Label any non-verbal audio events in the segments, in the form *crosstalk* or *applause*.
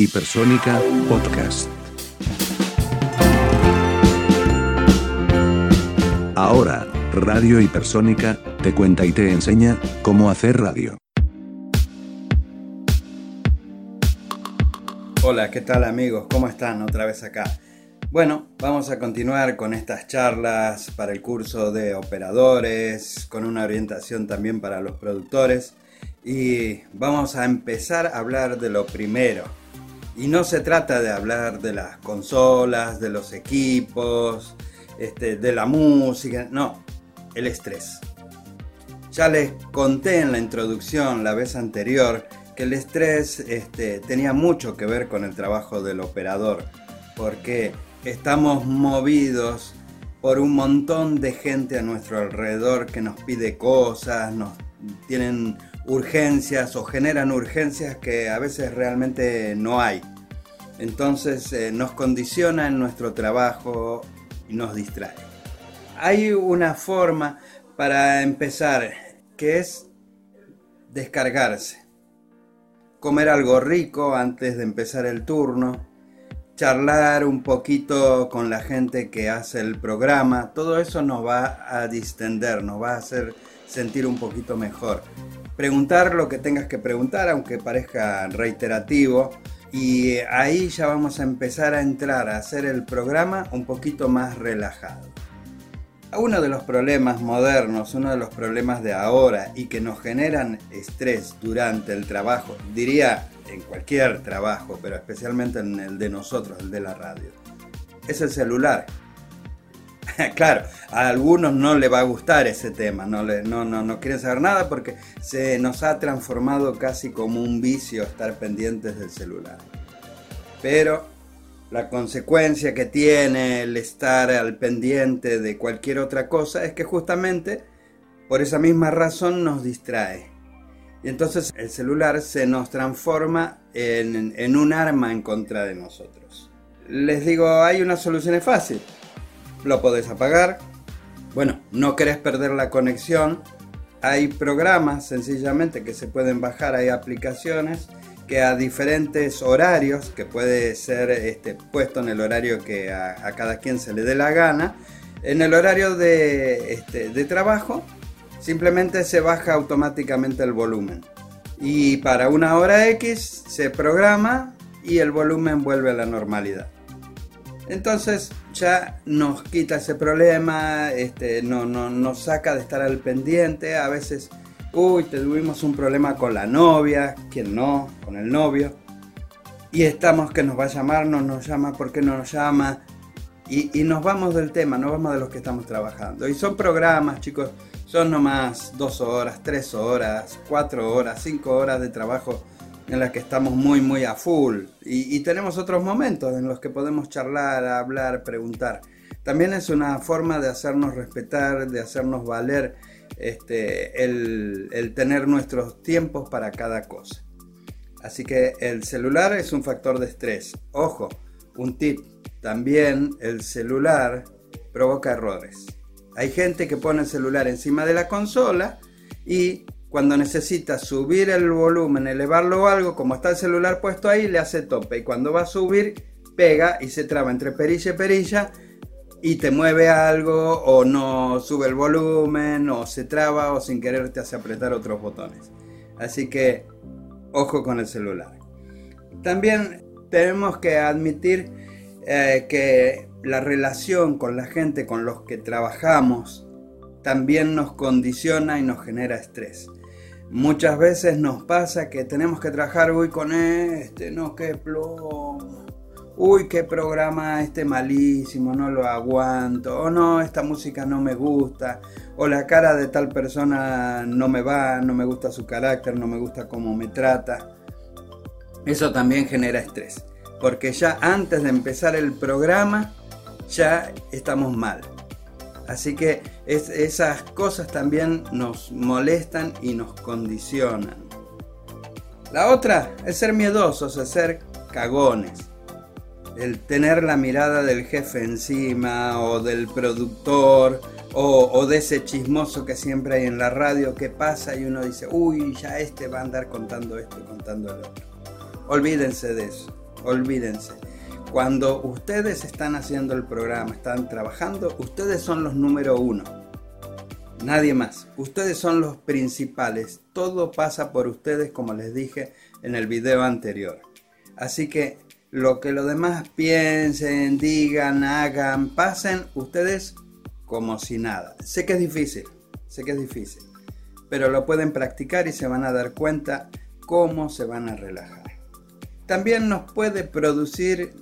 Hipersónica Podcast. Ahora, Radio Hipersónica, te cuenta y te enseña cómo hacer radio. Hola, ¿qué tal amigos? ¿Cómo están? Otra vez acá. Bueno, vamos a continuar con estas charlas para el curso de operadores, con una orientación también para los productores y vamos a empezar a hablar de lo primero. Y no se trata de hablar de las consolas, de los equipos, este, de la música, no, el estrés. Ya les conté en la introducción la vez anterior que el estrés este, tenía mucho que ver con el trabajo del operador, porque estamos movidos por un montón de gente a nuestro alrededor que nos pide cosas, nos tienen urgencias o generan urgencias que a veces realmente no hay. Entonces eh, nos condiciona en nuestro trabajo y nos distrae. Hay una forma para empezar que es descargarse. Comer algo rico antes de empezar el turno, charlar un poquito con la gente que hace el programa, todo eso nos va a distender, nos va a hacer sentir un poquito mejor. Preguntar lo que tengas que preguntar, aunque parezca reiterativo, y ahí ya vamos a empezar a entrar a hacer el programa un poquito más relajado. Uno de los problemas modernos, uno de los problemas de ahora y que nos generan estrés durante el trabajo, diría en cualquier trabajo, pero especialmente en el de nosotros, el de la radio, es el celular. *laughs* claro, a algunos no le va a gustar ese tema, no, le, no, no, no quieren saber nada porque se nos ha transformado casi como un vicio estar pendientes del celular. Pero la consecuencia que tiene el estar al pendiente de cualquier otra cosa es que justamente por esa misma razón nos distrae. Y entonces el celular se nos transforma en, en un arma en contra de nosotros. Les digo, hay una solución fácil lo podés apagar. Bueno, no querés perder la conexión. Hay programas sencillamente que se pueden bajar, hay aplicaciones que a diferentes horarios, que puede ser este, puesto en el horario que a, cada quien se le dé la gana, en el horario de, este, de trabajo, simplemente se baja automáticamente el volumen. Y para una hora X se programa y el volumen vuelve a la normalidad. Entonces ya nos quita ese problema, este, no, no, nos saca de estar al pendiente. A veces, uy, tuvimos un problema con la novia, quien no, con el novio. Y estamos que nos va a llamar, no nos llama, ¿por qué no nos llama? Y, y nos vamos del tema, nos vamos de los que estamos trabajando. Y son programas, chicos, son nomás dos horas, tres horas, cuatro horas, cinco horas de trabajo en las que estamos muy, muy a full. Y, tenemos otros momentos en los que podemos charlar, hablar, preguntar. También es una forma de hacernos respetar, de hacernos valer este, el, el tener nuestros tiempos para cada cosa. Así que el celular es un factor de estrés. Ojo, un tip. También el celular provoca errores. Hay gente que pone el celular encima de la consola y cuando necesita subir el volumen, elevarlo o algo, como está el celular puesto ahí, le hace tope. Y cuando va a subir, pega y se traba entre perilla y perilla y te mueve algo o no sube el volumen o se traba o sin querer te hace apretar otros botones. Así que ojo con el celular. También tenemos que admitir eh, que la relación con la gente con los que trabajamos también nos condiciona y nos genera estrés. Muchas veces nos pasa que tenemos que trabajar, uy, con este, no, qué plomo, uy, qué programa este malísimo, no lo aguanto, o no, esta música no me gusta, o la cara de tal persona no me va, no me gusta su carácter, no me gusta cómo me trata. Eso también genera estrés, porque ya antes de empezar el programa ya estamos mal. Así que esas cosas también nos molestan y nos condicionan. La otra es ser miedosos, es ser cagones. El tener la mirada del jefe encima o del productor o, de ese chismoso que siempre hay en la radio que pasa y uno dice, uy, ya este va a andar contando esto y contando lo otro. Olvídense de eso. olvídense. Cuando ustedes están haciendo el programa, están trabajando, ustedes son los número uno. Nadie más. Ustedes son los principales. Todo pasa por ustedes como les dije en el video anterior. Así que lo que los demás piensen, digan, hagan, pasen, ustedes como si nada. Sé que es difícil, sé que es difícil, pero lo pueden practicar y se van a dar cuenta cómo se van a relajar. También nos puede producir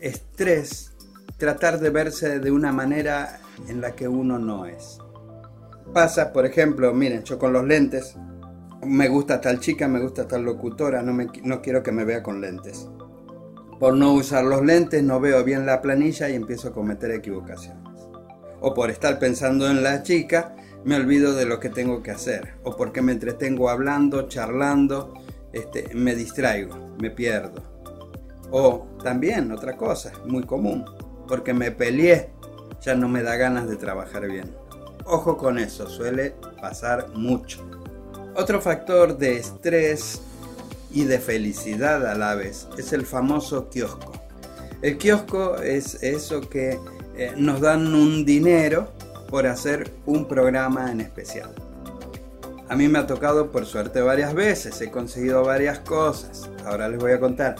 estrés tratar de verse de una manera en la que uno no es. Pasa, por ejemplo, miren, yo con los lentes, me gusta tal chica, me gusta tal locutora, no, me, no quiero que me vea con lentes. Por no usar los lentes no veo bien la planilla y empiezo a cometer equivocaciones. O por estar pensando en la chica, me olvido de lo que tengo que hacer. O porque me entretengo hablando, charlando, este, me distraigo, me pierdo. O también otra cosa, muy común, porque me peleé, ya no me da ganas de trabajar bien. Ojo con eso, suele pasar mucho. Otro factor de estrés y de felicidad a la vez. Es el famoso kiosco. El kiosco es eso que eh, nos dan un dinero por hacer un programa en especial. A mí me ha tocado por suerte varias veces, he conseguido varias cosas, ahora les voy a contar.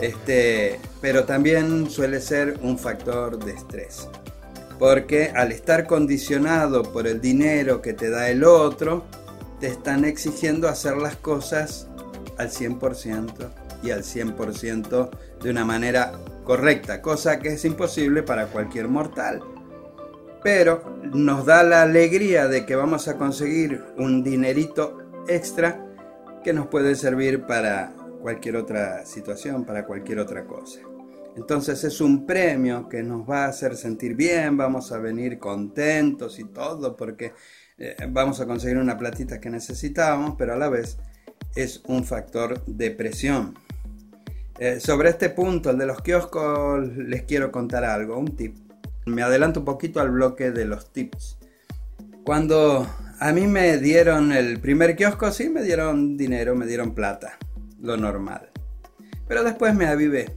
Este, pero también suele ser un factor de estrés. Porque al estar condicionado por el dinero que te da el otro, te están exigiendo hacer las cosas al 100% y al 100% de una manera correcta, cosa que es imposible para cualquier mortal. Pero nos da la alegría de que vamos a conseguir un dinerito extra que nos puede servir para cualquier otra situación, para cualquier otra cosa. Entonces es un premio que nos va a hacer sentir bien, vamos a venir contentos y todo, porque eh, vamos a conseguir una platita que necesitábamos, pero a la vez es un factor de presión. Eh, sobre este punto, el de los kioscos, les quiero contar algo, un tip. Me adelanto un poquito al bloque de los tips. Cuando a mí me dieron el primer kiosco, sí, me dieron dinero, me dieron plata, lo normal. Pero después me avivé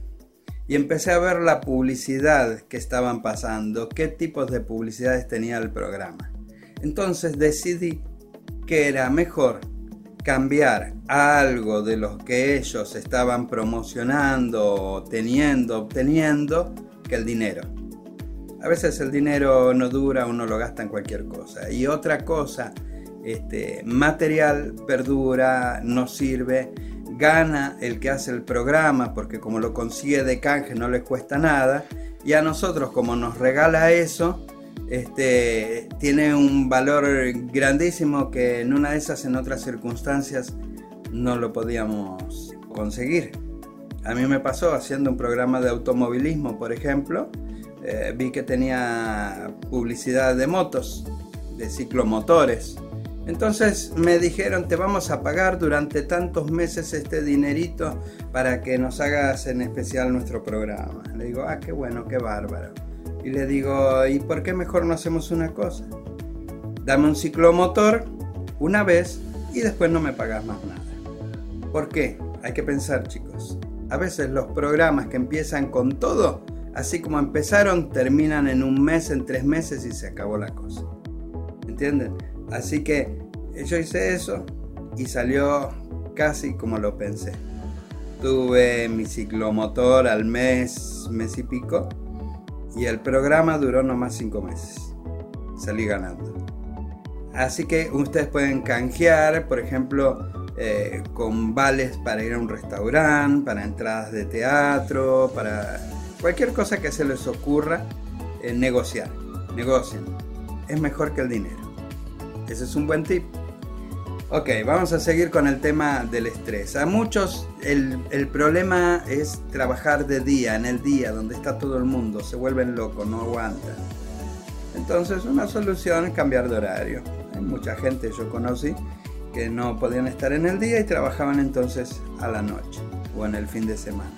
y empecé a ver la publicidad que estaban pasando, qué tipos de publicidades tenía el programa. Entonces decidí que era mejor cambiar algo de lo que ellos estaban promocionando, teniendo, obteniendo, que el dinero. A veces el dinero no dura, uno lo gasta en cualquier cosa. Y otra cosa, este, material perdura, no sirve, gana el que hace el programa, porque como lo consigue de canje no le cuesta nada. Y a nosotros como nos regala eso, este, tiene un valor grandísimo que en una de esas, en otras circunstancias, no lo podíamos conseguir. A mí me pasó haciendo un programa de automovilismo, por ejemplo, eh, vi que tenía publicidad de motos, de ciclomotores. Entonces me dijeron, te vamos a pagar durante tantos meses este dinerito para que nos hagas en especial nuestro programa. Le digo, ah, qué bueno, qué bárbaro. Y le digo, ¿y por qué mejor no hacemos una cosa? Dame un ciclomotor una vez y después no me pagas más nada. ¿Por qué? Hay que pensar, chicos. A veces los programas que empiezan con todo, así como empezaron, terminan en un mes, en tres meses y se acabó la cosa. ¿Entienden? Así que yo hice eso y salió casi como lo pensé. Tuve mi ciclomotor al mes, mes y pico y el programa duró nomás cinco meses. Salí ganando. Así que ustedes pueden canjear, por ejemplo, eh, con vales para ir a un restaurante, para entradas de teatro, para cualquier cosa que se les ocurra, eh, negociar. Negocien. Es mejor que el dinero. Ese es un buen tip. Ok, vamos a seguir con el tema del estrés. A muchos el, problema es trabajar de día, en el día, donde está todo el mundo. Se vuelven locos, no aguantan. Entonces una solución es cambiar de horario. Hay mucha gente, yo conocí, que no podían estar en el día y trabajaban entonces a la noche o en el fin de semana.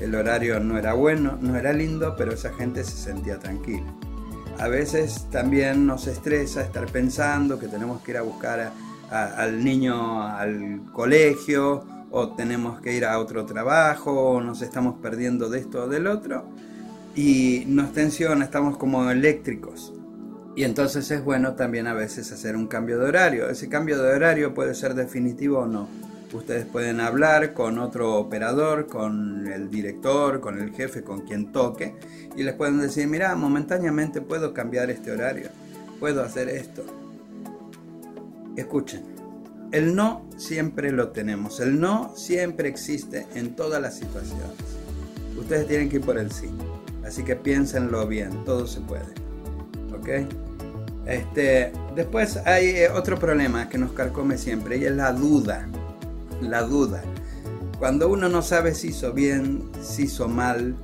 El horario no era bueno, no era lindo, pero esa gente se sentía tranquila. A veces también nos estresa estar pensando que tenemos que ir a buscar a al niño al colegio o tenemos que ir a otro trabajo, o nos estamos perdiendo de esto o del otro, y nos tensiona, estamos como eléctricos. Y entonces es bueno también a veces hacer un cambio de horario. Ese cambio de horario puede ser definitivo o no. Ustedes pueden hablar con otro operador, con el director, con el jefe, con quien toque, y les pueden decir, mira, momentáneamente puedo cambiar este horario, puedo hacer esto. Escuchen, el no siempre lo tenemos, el no siempre existe en todas las situaciones. Ustedes tienen que ir por el sí, así que piénsenlo bien, todo se puede. ¿Ok? Este, después hay eh, otro problema que nos carcome siempre y es la duda la duda. Cuando uno no sabe si hizo bien, si hizo mal,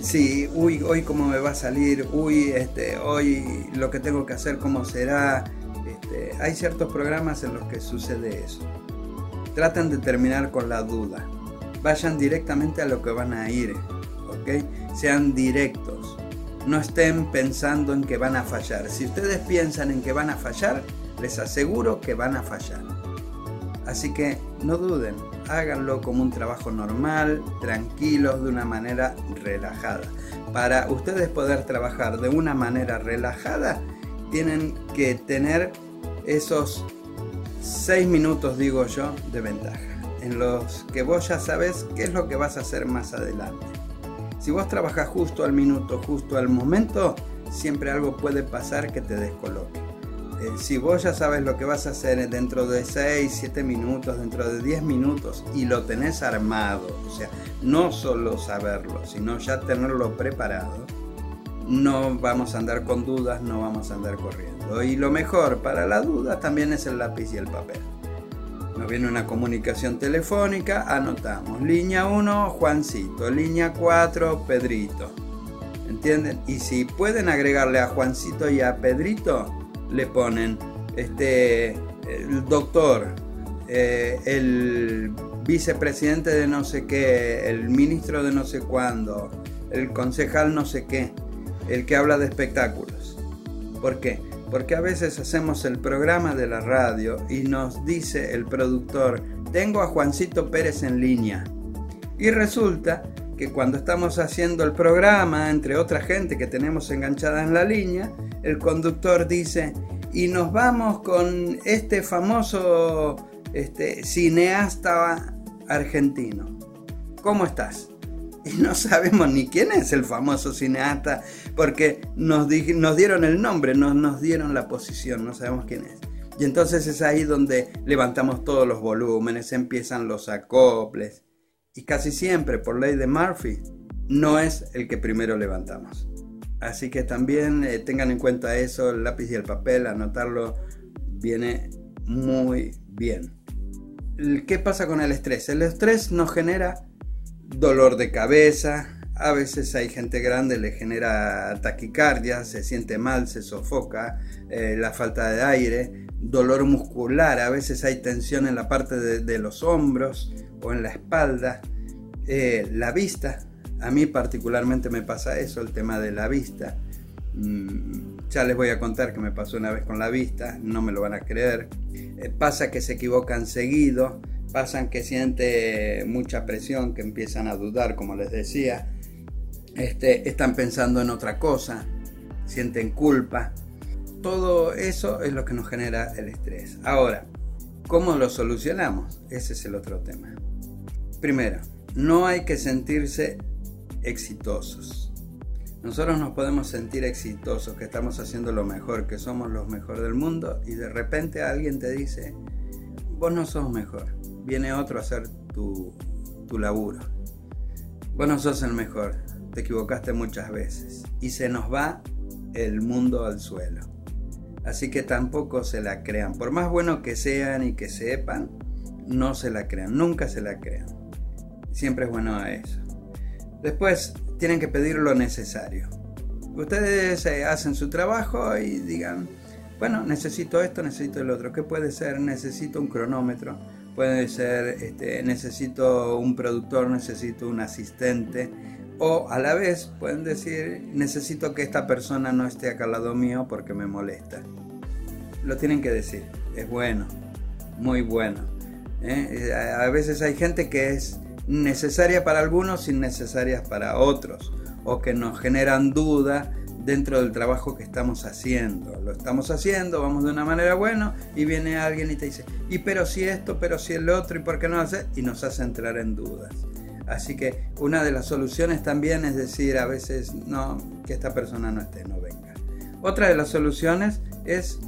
si, uy, hoy cómo me va a salir, uy, este, hoy lo que tengo que hacer, cómo será. Este, hay ciertos programas en los que sucede eso. Tratan de terminar con la duda. Vayan directamente a lo que van a ir, ¿ok? Sean directos. No estén pensando en que van a fallar. Si ustedes piensan en que van a fallar, les aseguro que van a fallar. Así que no duden, háganlo como un trabajo normal, tranquilos, de una manera relajada. Para ustedes poder trabajar de una manera relajada, tienen que tener esos 6 minutos, digo yo, de ventaja, en los que vos ya sabes qué es lo que vas a hacer más adelante. Si vos trabajas justo al minuto, justo al momento, siempre algo puede pasar que te descoloque. Eh, si vos ya sabes lo que vas a hacer dentro de 6, 7 minutos, dentro de 10 minutos y lo tenés armado, o sea, no solo saberlo, sino ya tenerlo preparado, no vamos a andar con dudas, no vamos a andar corriendo. Y lo mejor para la duda también es el lápiz y el papel. Nos viene una comunicación telefónica, anotamos. Línea 1, Juancito. Línea 4, Pedrito. ¿Entienden? Y si pueden agregarle a Juancito y a Pedrito, le ponen este, el doctor, eh, el vicepresidente de no sé qué, el ministro de no sé cuándo, el concejal no sé qué, el que habla de espectáculos. ¿Por qué? Porque a veces hacemos el programa de la radio y nos dice el productor, tengo a Juancito Pérez en línea. Y resulta que cuando estamos haciendo el programa, entre otra gente que tenemos enganchada en la línea, el conductor dice, y nos vamos con este famoso este, cineasta argentino. ¿Cómo estás? Y no *laughs* sabemos ni quién es el famoso cineasta porque nos, nos dieron el nombre, no nos dieron la posición, no sabemos quién es. Y entonces es ahí donde levantamos todos los volúmenes, empiezan los acoples. Y casi siempre, por ley de Murphy, no es el que primero levantamos. Así que también eh, tengan en cuenta eso, el lápiz y el papel, anotarlo viene muy bien. ¿Qué pasa con el estrés? El estrés nos genera dolor de cabeza, a veces hay gente grande, le genera taquicardia, se siente mal, se sofoca, eh, la falta de aire, dolor muscular, a veces hay tensión en la parte de, los hombros o en la espalda, eh, la vista, a mí particularmente me pasa eso, el tema de la vista. Mm, ya les voy a contar que me pasó una vez con la vista, no me lo van a creer. Eh, pasa que se equivocan seguido, pasan que siente mucha presión, que empiezan a dudar, como les decía. Este, están pensando en otra cosa, sienten culpa. Todo eso es lo que nos genera el estrés. Ahora, ¿cómo lo solucionamos? Ese es el otro tema. Primero, no hay que sentirse exitosos. Nosotros nos podemos sentir exitosos, que estamos haciendo lo mejor, que somos los mejores del mundo y de repente alguien te dice, vos no sos mejor, viene otro a hacer tu, tu laburo. Vos no sos el mejor, te equivocaste muchas veces y se nos va el mundo al suelo. Así que tampoco se la crean. Por más bueno que sean y que sepan, no se la crean, nunca se la crean. Siempre es bueno a eso. Después tienen que pedir lo necesario. Ustedes eh, hacen su trabajo y digan, bueno, necesito esto, necesito el otro. ¿Qué puede ser? Necesito un cronómetro. Puede ser, este, necesito un productor, necesito un asistente. O a la vez pueden decir, necesito que esta persona no esté acá al lado mío porque me molesta. Lo tienen que decir. Es bueno, muy bueno. ¿eh? A veces hay gente que es necesaria para algunos, innecesarias para otros, o que nos generan duda dentro del trabajo que estamos haciendo. Lo estamos haciendo, vamos de una manera buena y viene alguien y te dice, y pero si esto, pero si el otro, y por qué no hace, y nos hace entrar en dudas. Así que una de las soluciones también es decir a veces, no, que esta persona no esté, no venga. Otra de las soluciones es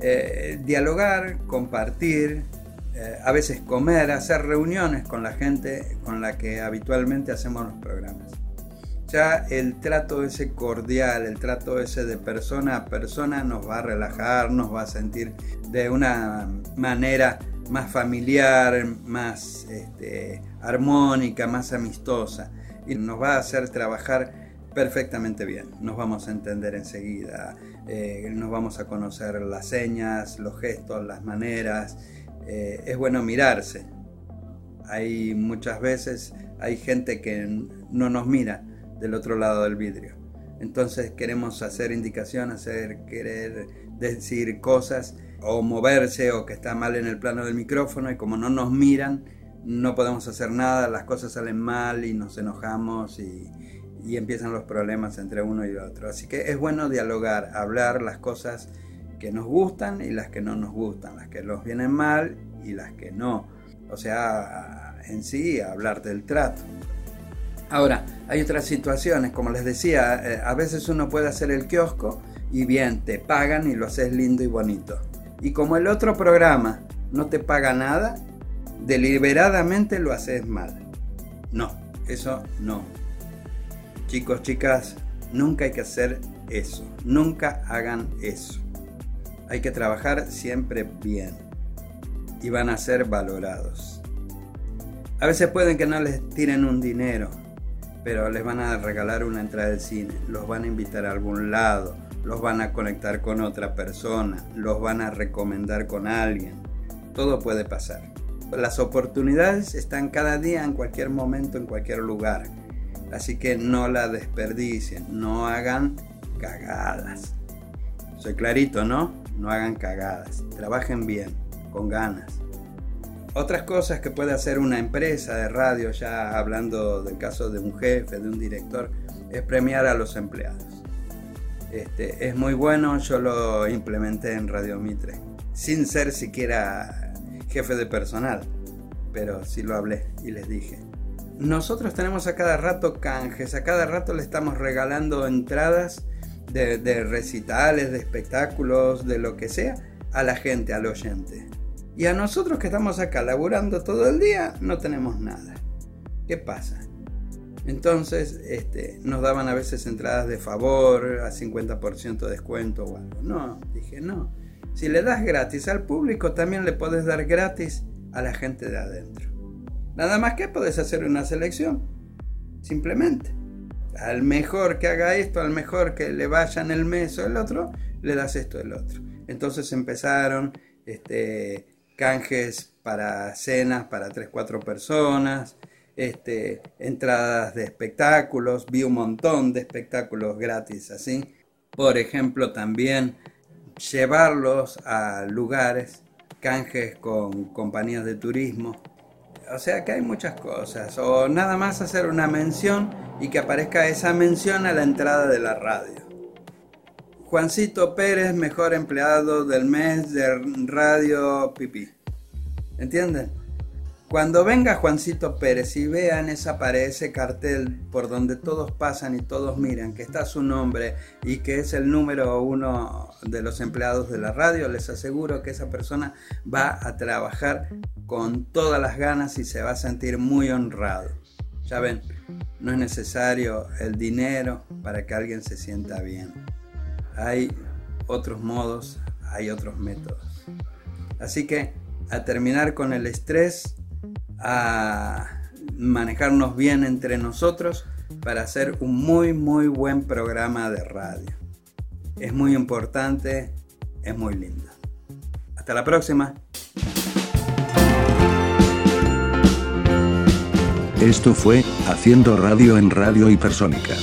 eh, dialogar, compartir, eh, a veces comer, hacer reuniones con la gente con la que habitualmente hacemos los programas ya el trato ese cordial, el trato ese de persona a persona nos va a relajar, nos va a sentir de una manera más familiar, más este, armónica, más amistosa y nos va a hacer trabajar perfectamente bien. Nos vamos a entender enseguida, eh, nos vamos a conocer las señas, los gestos, las maneras. Eh, es bueno mirarse. Hay muchas veces, hay gente que no nos mira del otro lado del vidrio. Entonces queremos hacer indicación, hacer querer decir cosas o moverse o que está mal en el plano del micrófono y como no nos miran no podemos hacer nada, las cosas salen mal y nos enojamos y, y empiezan los problemas entre uno y otro. Así que es bueno dialogar, hablar las cosas que nos gustan y las que no nos gustan, las que nos vienen mal y las que no. O sea, en sí, hablar del trato. Ahora, hay otras situaciones, como les decía, eh, a veces uno puede hacer el kiosco y bien, te pagan y lo haces lindo y bonito. Y como el otro programa no te paga nada, deliberadamente lo haces mal. No, eso no. Chicos, chicas, nunca hay que hacer eso. Nunca hagan eso. Hay que trabajar siempre bien. Y van a ser valorados. A veces pueden que no les tiren un dinero, pero les van a regalar una entrada del cine, los van a invitar a algún lado, los van a conectar con otra persona, los van a recomendar con alguien. Todo puede pasar. Las oportunidades están cada día, en cualquier momento, en cualquier lugar. Así que no la desperdicien, no hagan cagadas. Soy clarito, ¿no? No hagan cagadas. Trabajen bien, con ganas. Otras cosas que puede hacer una empresa de radio, ya hablando del caso de un jefe, de un director, es premiar a los empleados. Este, es muy bueno, yo lo implementé en Radio Mitre, sin ser siquiera jefe de personal, pero sí lo hablé y les dije. Nosotros tenemos a cada rato canjes, a cada rato le estamos regalando entradas de, recitales, de espectáculos, de lo que sea, a la gente, al oyente. Y a nosotros que estamos acá laburando todo el día, no tenemos nada. ¿Qué pasa? Entonces este, nos daban a veces entradas de favor, a 50% de descuento o algo. No, dije no. Si le das gratis al público, también le puedes dar gratis a la gente de adentro. Nada más que puedes hacer una selección. Simplemente. Al mejor que haga esto, al mejor que le vaya en el mes o el otro, le das esto el otro. Entonces empezaron este, canjes para cenas para 3-4 personas, este, entradas de espectáculos, vi un montón de espectáculos gratis así. Por ejemplo, también llevarlos a lugares, canjes con compañías de turismo. O sea que hay muchas cosas. O nada más hacer una mención y que aparezca esa mención a la entrada de la radio. Juancito Pérez, mejor empleado del mes de Radio Pipí. ¿Entienden? Cuando venga Juancito Pérez y vean esa pared, ese cartel por donde todos pasan y todos miran, que está su nombre y que es el número uno de los empleados de la radio, les aseguro que esa persona va a trabajar con todas las ganas y se va a sentir muy honrado. Ya ven, no es necesario el dinero para que alguien se sienta bien hay otros modos, hay otros métodos. Así que a terminar con el estrés, a manejarnos bien entre nosotros para hacer un muy muy buen programa de radio. Es muy importante, es muy lindo. Hasta la próxima. Esto fue Haciendo Radio en Radio Hipersónica